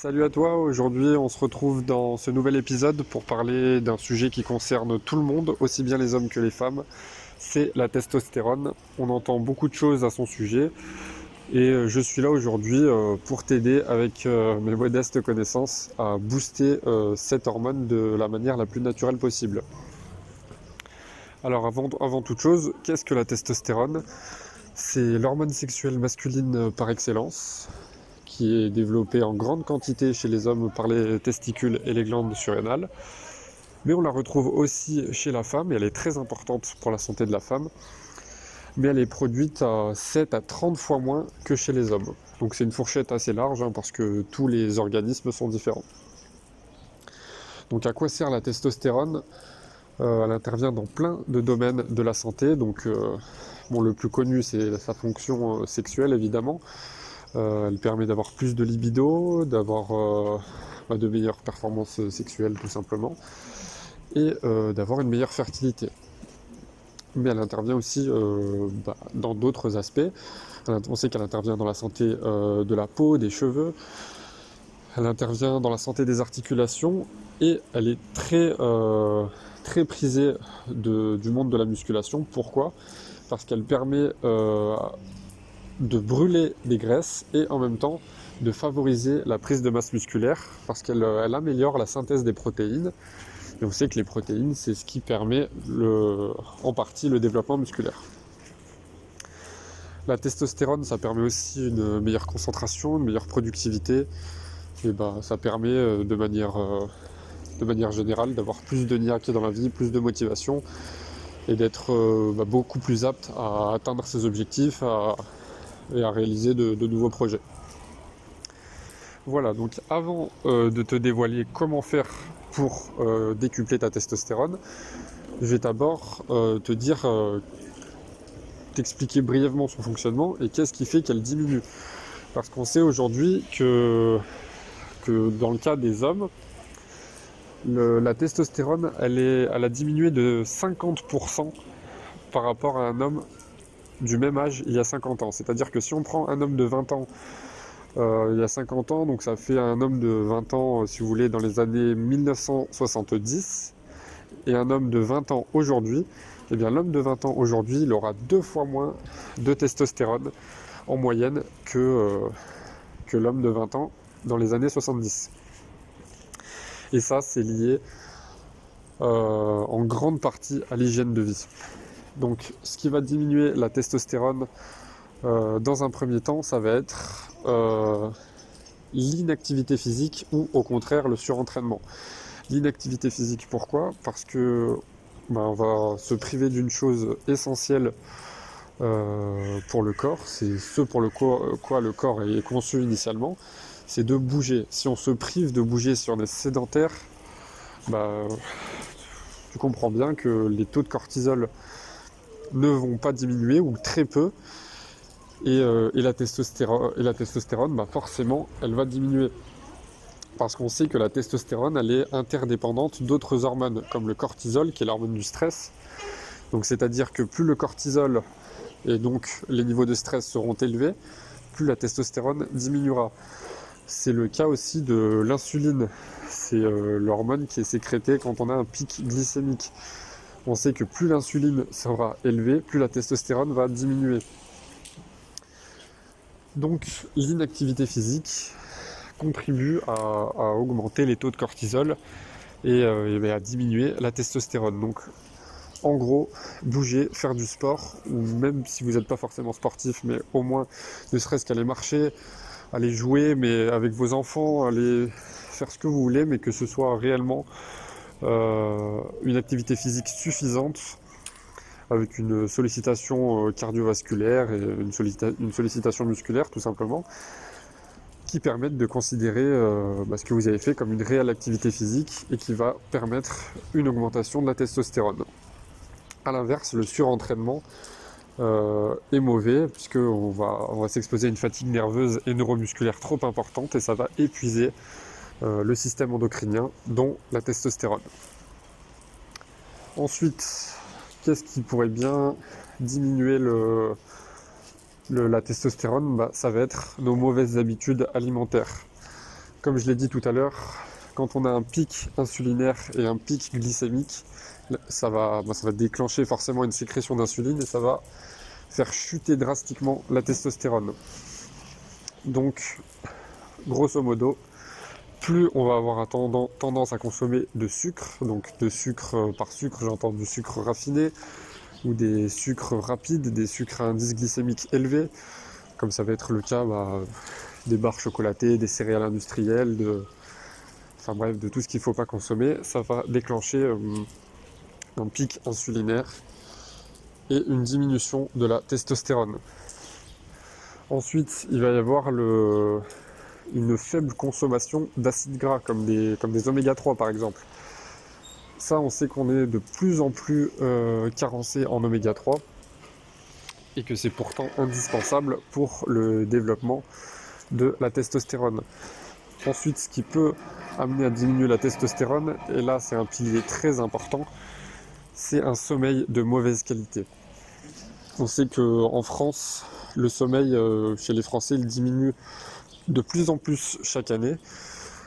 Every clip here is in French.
Salut à toi, aujourd'hui on se retrouve dans ce nouvel épisode pour parler d'un sujet qui concerne tout le monde, aussi bien les hommes que les femmes, c'est la testostérone. On entend beaucoup de choses à son sujet et euh, je suis là aujourd'hui euh, pour t'aider avec euh, mes modestes connaissances à booster cette hormone de la manière la plus naturelle possible. Alors avant, avant toute chose, qu'est-ce que la testostérone? C'est l'hormone sexuelle masculine par excellence qui est développée en grande quantité chez les hommes par les testicules et les glandes surrénales. Mais on la retrouve aussi chez la femme et elle est très importante pour la santé de la femme. Mais elle est produite à 7 à 30 fois moins que chez les hommes. Donc c'est une fourchette assez large hein, parce que tous les organismes sont différents. Donc à quoi sert la testostérone? Euh, Elle intervient dans plein de domaines de la santé. Donc euh, bon, le plus connu c'est sa fonction euh, sexuelle évidemment. Euh, elle permet d'avoir plus de libido, d'avoir euh, bah, de meilleures performances sexuelles tout simplement, et euh, d'avoir une meilleure fertilité. Mais elle intervient aussi bah, dans d'autres aspects. On sait qu'elle intervient dans la santé de la peau, des cheveux, elle intervient dans la santé des articulations et elle est très, très prisée du monde de la musculation. Pourquoi? Parce qu'elle permet de brûler des graisses et en même temps de favoriser la prise de masse musculaire parce qu'elle euh, améliore la synthèse des protéines. Et on sait que les protéines, c'est ce qui permet en partie le développement musculaire. La testostérone, ça permet aussi une meilleure concentration, une meilleure productivité. Et bah, ça permet euh, de manière, euh, de manière générale d'avoir plus de niaque dans la vie, plus de motivation et d'être bah, beaucoup plus apte à atteindre ses objectifs, et à réaliser de, nouveaux projets. Voilà, donc avant euh, de te dévoiler comment faire pour euh, décupler ta testostérone, je vais d'abord euh, te dire, t'expliquer brièvement son fonctionnement et qu'est-ce qui fait qu'elle diminue. Parce qu'on sait aujourd'hui que, dans le cas des hommes, la testostérone, elle, est, elle a diminué de 50% par rapport à un homme du même âge il y a 50 ans. C'est-à-dire que si on prend un homme de 20 ans euh, il y a 50 ans, donc ça fait un homme de 20 ans, euh, si vous voulez, dans les années 1970, et un homme de 20 ans aujourd'hui, eh bien l'homme de 20 ans aujourd'hui, il aura deux fois moins de testostérone en moyenne que, euh, que l'homme de 20 ans dans les années 70. Et ça, c'est lié en grande partie à l'hygiène de vie. Donc ce qui va diminuer la testostérone euh, dans un premier temps, ça va être euh, l'inactivité physique ou au contraire le surentraînement. L'inactivité physique, pourquoi? Parce que ben, on va se priver d'une chose essentielle euh, pour le corps, c'est ce pour quoi, le corps est conçu initialement, c'est de bouger. Si on se prive de bouger, si on est sédentaire, ben, tu comprends bien que les taux de cortisol ne vont pas diminuer ou très peu. Et, euh, la testostérone, et la testostérone bah forcément, elle va diminuer. Parce qu'on sait que la testostérone, elle est interdépendante d'autres hormones, comme le cortisol, qui est l'hormone du stress. Donc c'est-à-dire que plus le cortisol et donc les niveaux de stress seront élevés, plus la testostérone diminuera. C'est le cas aussi de l'insuline. C'est euh, l'hormone qui est sécrétée quand on a un pic glycémique on sait que plus l'insuline sera élevée, plus la testostérone va diminuer. Donc l'inactivité physique contribue à, augmenter les taux de cortisol euh, et, à diminuer la testostérone. Donc en gros, bouger, faire du sport, même si vous n'êtes pas forcément sportif, mais au moins ne serait-ce qu'aller marcher, aller jouer, mais avec vos enfants, aller faire ce que vous voulez, mais que ce soit réellement une activité physique suffisante avec une sollicitation euh, cardiovasculaire et une, sollicitation musculaire tout simplement qui permettent de considérer euh, bah, ce que vous avez fait comme une réelle activité physique et qui va permettre une augmentation de la testostérone. A l'inverse, le surentraînement est mauvais puisqu'on on va s'exposer à une fatigue nerveuse et neuromusculaire trop importante et ça va épuiser euh, le système endocrinien, dont la testostérone. Ensuite, qu'est-ce qui pourrait bien diminuer la testostérone? Bah, Ça va être nos mauvaises habitudes alimentaires. Comme je l'ai dit tout à l'heure, quand on a un pic insulinaire et un pic glycémique, bah, ça va déclencher forcément une sécrétion d'insuline et ça va faire chuter drastiquement la testostérone. Donc, grosso modo, plus on va avoir tendance à consommer de sucre, donc de sucre euh, par sucre, j'entends du sucre raffiné, ou des sucres rapides, des sucres à indice glycémique élevé, comme ça va être le cas bah, des barres chocolatées, des céréales industrielles, de, enfin bref, de tout ce qu'il ne faut pas consommer, ça va déclencher euh, un pic insulinaire et une diminution de la testostérone. Ensuite, il va y avoir le, une faible consommation d'acides gras, comme des, oméga 3 par exemple. Ça, on sait qu'on est de plus en plus euh, carencé en oméga 3 et que c'est pourtant indispensable pour le développement de la testostérone. Ensuite, ce qui peut amener à diminuer la testostérone, et là c'est un pilier très important, c'est un sommeil de mauvaise qualité. On sait qu'en France, le sommeil euh, chez les Français il diminue de plus en plus chaque année.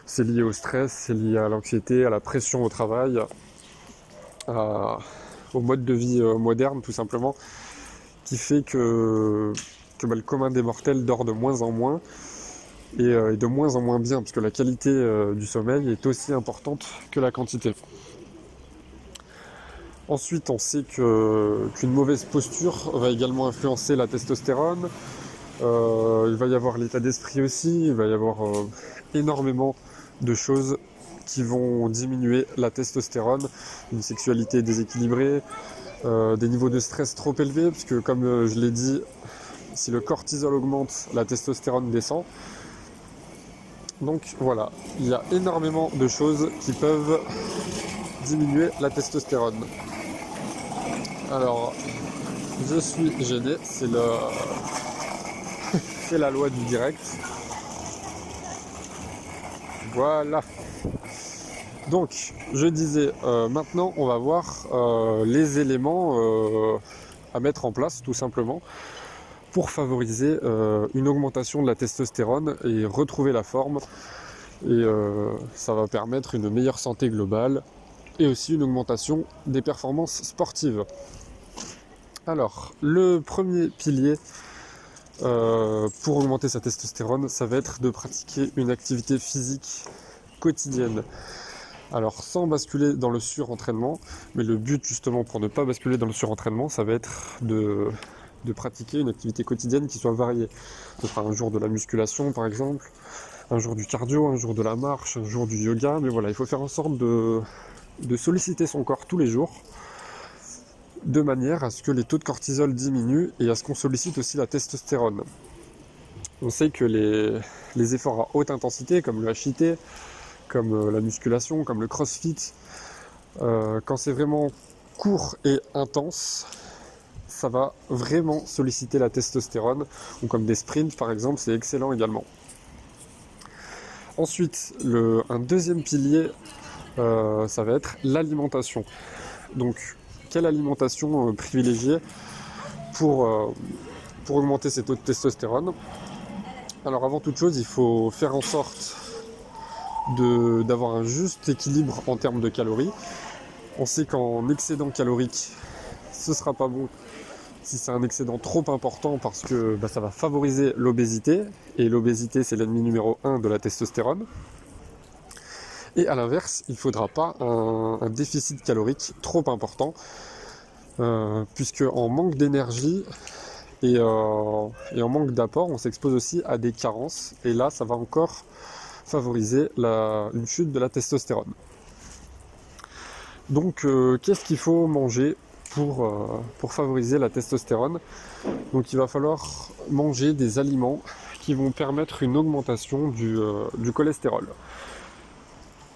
C'est lié au stress, c'est lié à l'anxiété, à la pression au travail, au mode de vie euh, moderne tout simplement, qui fait que, bah, le commun des mortels dort de moins en moins euh, et, de moins en moins bien, parce que la qualité euh, du sommeil est aussi importante que la quantité. Ensuite, on sait qu'une mauvaise posture va également influencer la testostérone. Il va y avoir l'état d'esprit aussi, il va y avoir énormément de choses qui vont diminuer la testostérone, une sexualité déséquilibrée, euh, des niveaux de stress trop élevés, puisque comme euh, je l'ai dit, si le cortisol augmente, la testostérone descend. Donc voilà, il y a énormément de choses qui peuvent diminuer la testostérone. Alors, je suis gêné, c'est le... c'est la loi du direct. Voilà. Donc, je disais, euh, maintenant on va voir euh, les éléments euh, à mettre en place tout simplement pour favoriser une augmentation de la testostérone et retrouver la forme. Et ça va permettre une meilleure santé globale et aussi une augmentation des performances sportives. Alors, le premier pilier pour augmenter sa testostérone, ça va être de pratiquer une activité physique quotidienne. Alors sans basculer dans le surentraînement, mais le but justement pour ne pas basculer dans le surentraînement, ça va être de, pratiquer une activité quotidienne qui soit variée. Ce sera un jour de la musculation par exemple, un jour du cardio, un jour de la marche, un jour du yoga, mais voilà, il faut faire en sorte de, solliciter son corps tous les jours de manière à ce que les taux de cortisol diminuent et à ce qu'on sollicite aussi la testostérone. On sait que les, efforts à haute intensité, comme le HIT, comme euh, la musculation, comme le crossfit, euh, quand c'est vraiment court et intense, ça va vraiment solliciter la testostérone, ou comme des sprints par exemple, c'est excellent également. Ensuite, un deuxième pilier, euh, ça va être l'alimentation. Donc, quelle alimentation privilégier pour, pour augmenter ces taux de testostérone Alors, avant toute chose, il faut faire en sorte d'avoir un juste équilibre en termes de calories. On sait qu'en excédent calorique, ce sera pas bon si c'est un excédent trop important parce que bah, ça va favoriser l'obésité et l'obésité c'est l'ennemi numéro 1 de la testostérone. Et à l'inverse, il ne faudra pas un, déficit calorique trop important euh, puisque en manque d'énergie et, euh, et en manque d'apport, on s'expose aussi à des carences et là ça va encore favoriser une chute de la testostérone. Donc euh, qu'est-ce qu'il faut manger pour, favoriser la testostérone? Donc il va falloir manger des aliments qui vont permettre une augmentation du cholestérol.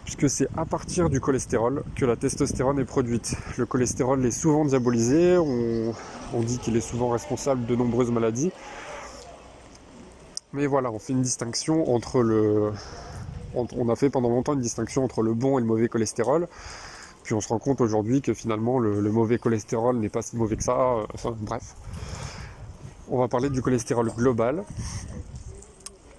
Puisque c'est à partir du cholestérol que la testostérone est produite. Le cholestérol est souvent diabolisé, on, dit qu'il est souvent responsable de nombreuses maladies. Mais voilà, on fait une distinction entre le. On a fait pendant longtemps une distinction entre le bon et le mauvais cholestérol. Puis on se rend compte aujourd'hui que finalement le, mauvais cholestérol n'est pas si mauvais que ça. Enfin bref. On va parler du cholestérol global.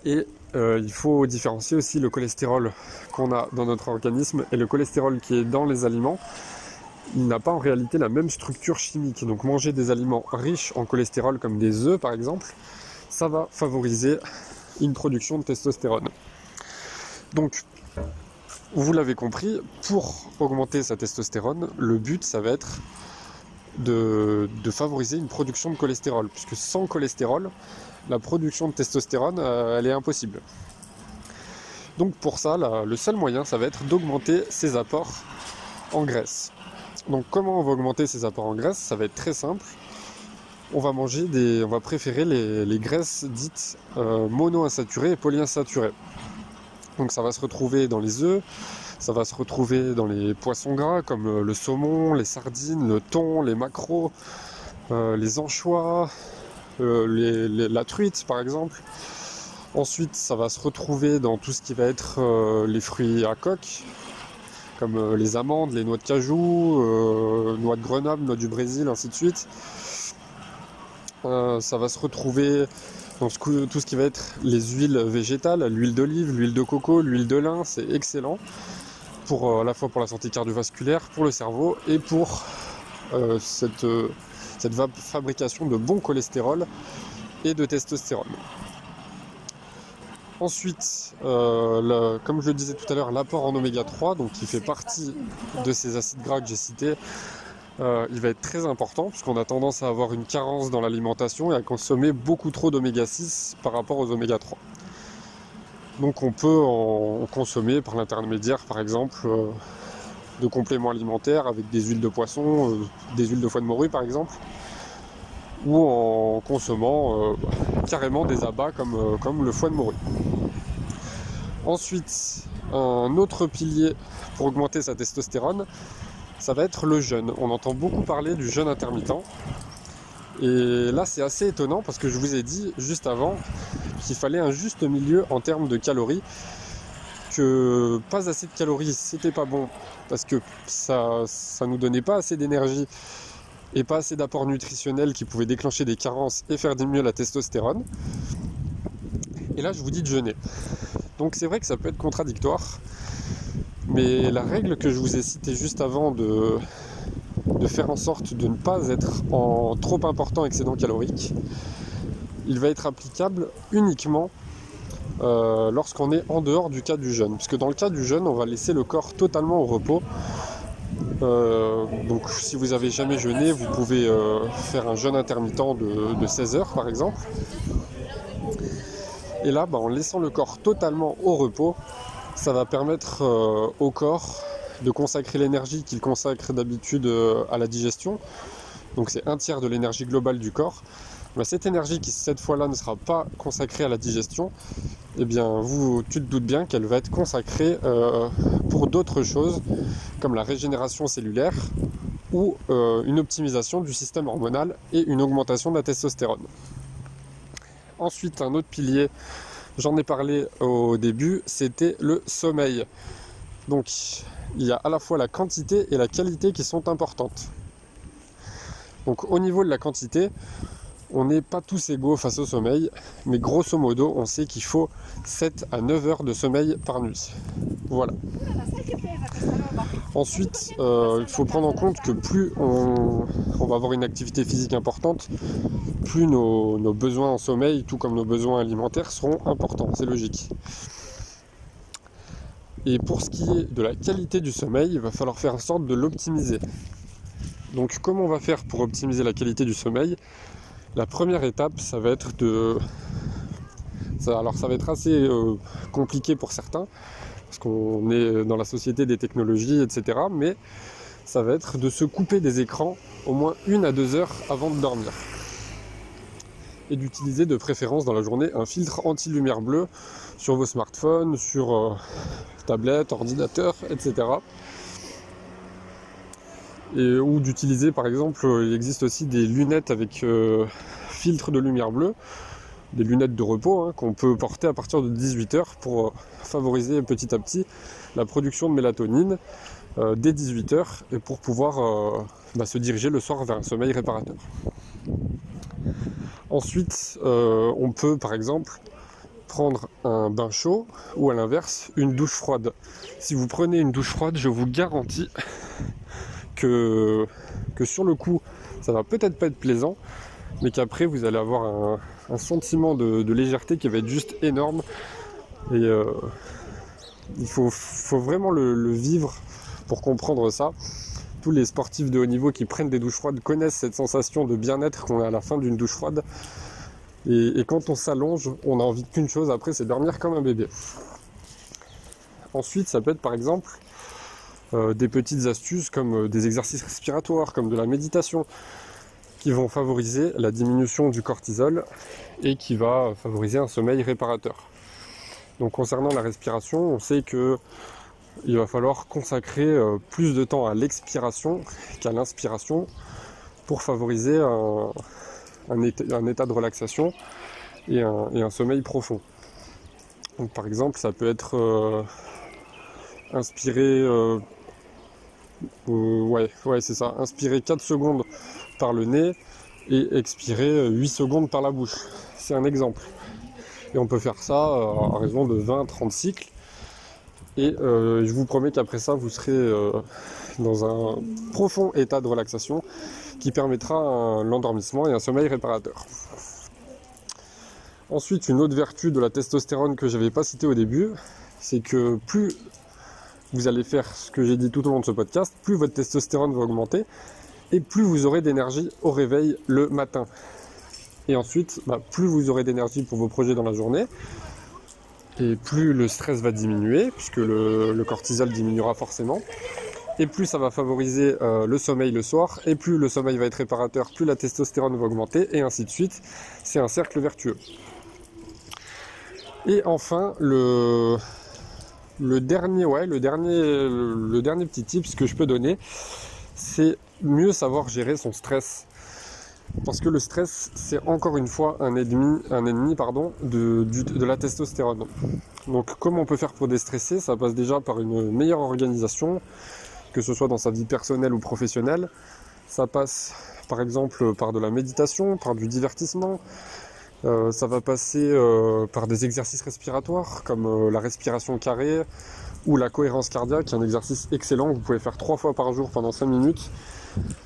Et euh, il faut différencier aussi le cholestérol qu'on a dans notre organisme et le cholestérol qui est dans les aliments. Il n'a pas en réalité la même structure chimique. Donc manger des aliments riches en cholestérol comme des œufs par exemple, ça va favoriser une production de testostérone. Donc vous l'avez compris, pour augmenter sa testostérone, le but ça va être de, favoriser une production de cholestérol, puisque sans cholestérol, la production de testostérone, euh, elle est impossible. Donc pour ça, le seul moyen, ça va être d'augmenter ses apports en graisse. Donc comment on va augmenter ses apports en graisse? Ça va être très simple. On va manger des, on va préférer les, graisses dites euh, monoinsaturées et polyinsaturées. Donc ça va se retrouver dans les œufs, ça va se retrouver dans les poissons gras comme euh, le saumon, les sardines, le thon, les maquereaux, les anchois, euh, la truite par exemple. Ensuite, ça va se retrouver dans tout ce qui va être les fruits à coque, comme les amandes, les noix de cajou, noix de Grenoble, noix du Brésil, ainsi de suite. ça va se retrouver dans tout ce qui va être les huiles végétales, l'huile d'olive, l'huile de coco, l'huile de lin, c'est excellent pour euh, à la fois pour la santé cardiovasculaire, pour le cerveau et pour euh, cette, euh, cette fabrication de bon cholestérol et de testostérone. Ensuite, comme je le disais tout à l'heure, l'apport en oméga 3, donc qui fait partie de ces acides gras que j'ai cités, il va être très important puisqu'on a tendance à avoir une carence dans l'alimentation et à consommer beaucoup trop d'oméga 6 par rapport aux oméga 3. Donc on peut en consommer par l'intermédiaire par exemple euh, de compléments alimentaires avec des huiles de poisson, euh, des huiles de foie de morue par exemple, ou en consommant euh, carrément des abats comme, comme le foie de morue. Ensuite, un autre pilier pour augmenter sa testostérone, ça va être le jeûne. On entend beaucoup parler du jeûne intermittent. Et là, c'est assez étonnant parce que je vous ai dit juste avant qu'il fallait un juste milieu en termes de calories. Pas assez de calories, c'était pas bon parce que ça, ça nous donnait pas assez d'énergie et pas assez d'apport nutritionnel qui pouvait déclencher des carences et faire diminuer la testostérone. Et là, je vous dis de jeûner. Donc c'est vrai que ça peut être contradictoire, mais la règle que je vous ai citée juste avant de de faire en sorte de ne pas être en trop important excédent calorique, il va être applicable uniquement euh, lorsqu'on est en dehors du cas du jeûne. Puisque dans le cas du jeûne, on va laisser le corps totalement au repos. Euh, donc si vous avez jamais jeûné, vous pouvez euh, faire un jeûne intermittent de, 16 heures par exemple. Et là, bah, en laissant le corps totalement au repos, ça va permettre au corps de consacrer l'énergie qu'il consacre d'habitude à la digestion. Donc c'est un tiers de l'énergie globale du corps. Mais cette énergie qui cette fois-là ne sera pas consacrée à la digestion, eh bien vous tu te doutes bien qu'elle va être consacrée euh, pour d'autres choses comme la régénération cellulaire ou euh, une optimisation du système hormonal et une augmentation de la testostérone. Ensuite, un autre pilier, j'en ai parlé au début, c'était le sommeil. Donc il y a à la fois la quantité et la qualité qui sont importantes. Donc au niveau de la quantité, on n'est pas tous égaux face au sommeil, mais grosso modo, on sait qu'il faut 7 à 9 heures de sommeil par nuit. Voilà. Ensuite, euh, il faut prendre en compte que plus on, va avoir une activité physique importante, plus nos, nos besoins en sommeil, tout comme nos besoins alimentaires, seront importants. C'est logique. Et pour ce qui est de la qualité du sommeil, il va falloir faire en sorte de l'optimiser. Donc comment on va faire pour optimiser la qualité du sommeil? La première étape, ça va être de... alors ça va être assez euh, compliqué pour certains, parce qu'on est dans la société des technologies, etc. Mais ça va être de se couper des écrans au moins une à deux heures avant de dormir. Et d'utiliser de préférence dans la journée un filtre anti-lumière bleue sur vos smartphones, sur euh, tablettes, ordinateurs, etc. Et, ou d'utiliser par exemple, il existe aussi des lunettes avec euh, filtre de lumière bleue, des lunettes de repos hein, qu'on peut porter à partir de 18h pour euh, favoriser petit à petit la production de mélatonine dès 18h et pour pouvoir bah, se diriger le soir vers un sommeil réparateur. Ensuite, on peut par exemple prendre un bain chaud ou à l'inverse une douche froide. Si vous prenez une douche froide, je vous garantis que, sur le coup, ça va peut-être pas être plaisant, mais qu'après vous allez avoir un, sentiment de, légèreté qui va être juste énorme. Et euh, il faut, vraiment le, vivre pour comprendre ça. Tous les sportifs de haut niveau qui prennent des douches froides connaissent cette sensation de bien-être qu'on a à la fin d'une douche froide. Et, quand on s'allonge, on a envie qu'une chose après, c'est dormir comme un bébé. Ensuite, ça peut être par exemple euh, des petites astuces comme euh, des exercices respiratoires, comme de la méditation, qui vont favoriser la diminution du cortisol et qui va favoriser un sommeil réparateur. Donc concernant la respiration, on sait que il va falloir consacrer euh, plus de temps à l'expiration qu'à l'inspiration pour favoriser un, état, de relaxation et un, sommeil profond. Par exemple, ça peut être euh, inspirer euh, ouais, ouais c'est ça, inspirer 4 secondes par le nez et expirer 8 secondes par la bouche. C'est un exemple. Et on peut faire ça euh, à raison de 20-30 cycles. Et euh, je vous promets qu'après ça, vous serez euh, dans un profond état de relaxation qui permettra l'endormissement et un sommeil réparateur. Ensuite, une autre vertu de la testostérone que je n'avais pas citée au début, c'est que plus vous allez faire ce que j'ai dit tout au long de ce podcast, plus votre testostérone va augmenter et plus vous aurez d'énergie au réveil le matin. Et ensuite, bah, plus vous aurez d'énergie pour vos projets dans la journée, et plus le stress va diminuer, puisque le, cortisol diminuera forcément, et plus ça va favoriser euh, le sommeil le soir, et plus le sommeil va être réparateur, plus la testostérone va augmenter, et ainsi de suite. C'est un cercle vertueux. Et enfin, le, le dernier, ouais, le dernier, le dernier petit tip que je peux donner, c'est mieux savoir gérer son stress. Parce que le stress, c'est encore une fois un ennemi, un ennemi pardon, de, la testostérone. Donc comment on peut faire pour déstresser Ça passe déjà par une meilleure organisation, que ce soit dans sa vie personnelle ou professionnelle. Ça passe par exemple par de la méditation, par du divertissement. Euh, ça va passer euh, par des exercices respiratoires comme euh, la respiration carrée ou la cohérence cardiaque, un exercice excellent que vous pouvez faire trois fois par jour pendant 5 minutes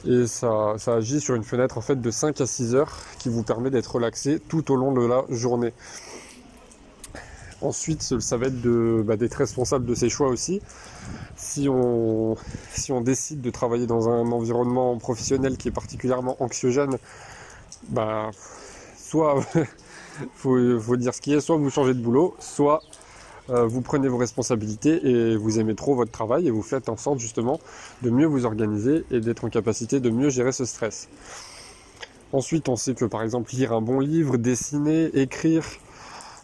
et ça, agit sur une fenêtre en fait de 5 à 6 heures qui vous permet d'être relaxé tout au long de la journée. Ensuite, ça va être bah, d'être responsable de ses choix aussi. Si on, si on décide de travailler dans un environnement professionnel qui est particulièrement anxiogène, bah, soit faut, faut dire ce qui est, soit vous changez de boulot, soit euh, vous prenez vos responsabilités et vous aimez trop votre travail et vous faites en sorte justement de mieux vous organiser et d'être en capacité de mieux gérer ce stress. Ensuite, on sait que par exemple lire un bon livre, dessiner, écrire,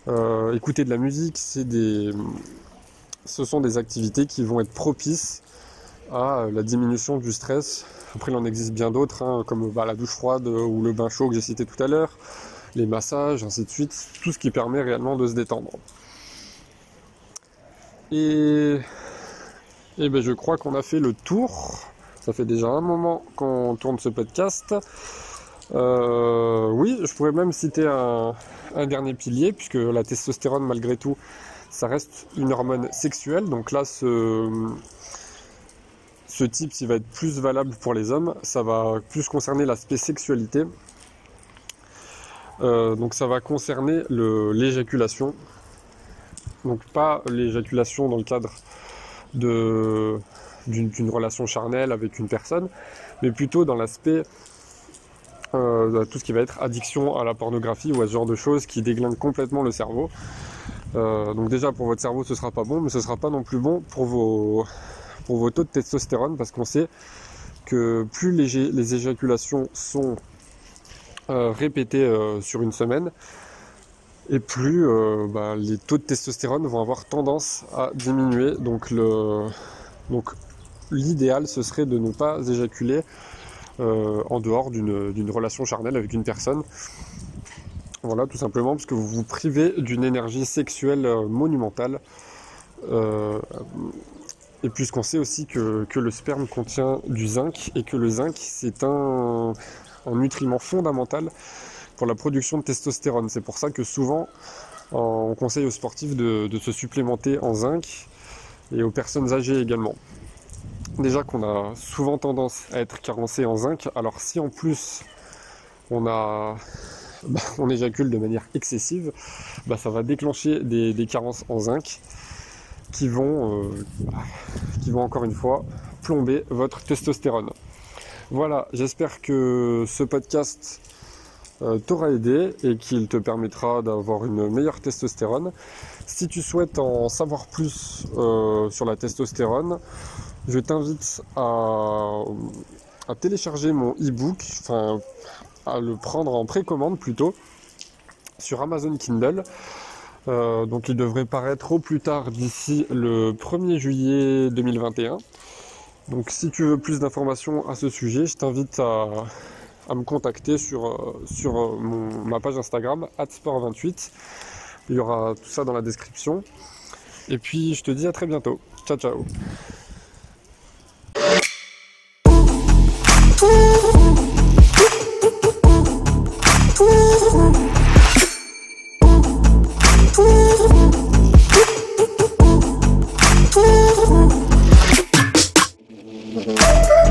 euh, écouter de la musique, ce sont des activités qui vont être propices à la diminution du stress. Après, il en existe bien d'autres, hein, comme bah, la douche froide ou le bain chaud que j'ai cité tout à l'heure, les massages, ainsi de suite, tout ce qui permet réellement de se détendre. Et, ben je crois qu'on a fait le tour. Ça fait déjà un moment qu'on tourne ce podcast. Euh, oui, je pourrais même citer un, dernier pilier, puisque la testostérone, malgré tout, ça reste une hormone sexuelle. Donc là, ce, ce type, s'il va être plus valable pour les hommes, ça va plus concerner l'aspect sexualité. Euh, donc ça va concerner l'éjaculation, donc pas l'éjaculation dans le cadre d'une relation charnelle avec une personne, mais plutôt dans l'aspect euh, tout ce qui va être addiction à la pornographie ou à ce genre de choses qui déglinguent complètement le cerveau. Euh, donc déjà pour votre cerveau ce sera pas bon, mais ce sera pas non plus bon pour vos, taux de testostérone parce qu'on sait que plus les, éjaculations sont répétées sur une semaine, et plus euh, bah, les taux de testostérone vont avoir tendance à diminuer. Donc, l'idéal ce serait de ne pas éjaculer euh, en dehors d'une relation charnelle avec une personne. Voilà, tout simplement parce que vous vous privez d'une énergie sexuelle euh, monumentale. et puisqu'on sait aussi que, le sperme contient du zinc et que le zinc c'est un nutriment fondamental pour la production de testostérone. C'est pour ça que souvent, On conseille aux sportifs de, se supplémenter en zinc et aux personnes âgées également. Déjà qu'on a souvent tendance à être carencé en zinc, alors si en plus on a on éjacule de manière excessive, bah, ça va déclencher des, carences en zinc euh, qui vont encore une fois plomber votre testostérone. Voilà, j'espère que ce podcast euh, t'aura aidé et qu'il te permettra d'avoir une meilleure testostérone. Si tu souhaites en savoir plus euh, sur la testostérone, je t'invite à, télécharger mon e-book, enfin à le prendre en précommande plutôt sur Amazon Kindle. Euh, donc il devrait paraître au plus tard d'ici le 1er juillet 2021. Donc si tu veux plus d'informations à ce sujet, je t'invite à, me contacter sur, euh, sur euh, ma page Instagram, atsport28. Il y aura tout ça dans la description. Et puis je te dis à très bientôt. Ciao ciao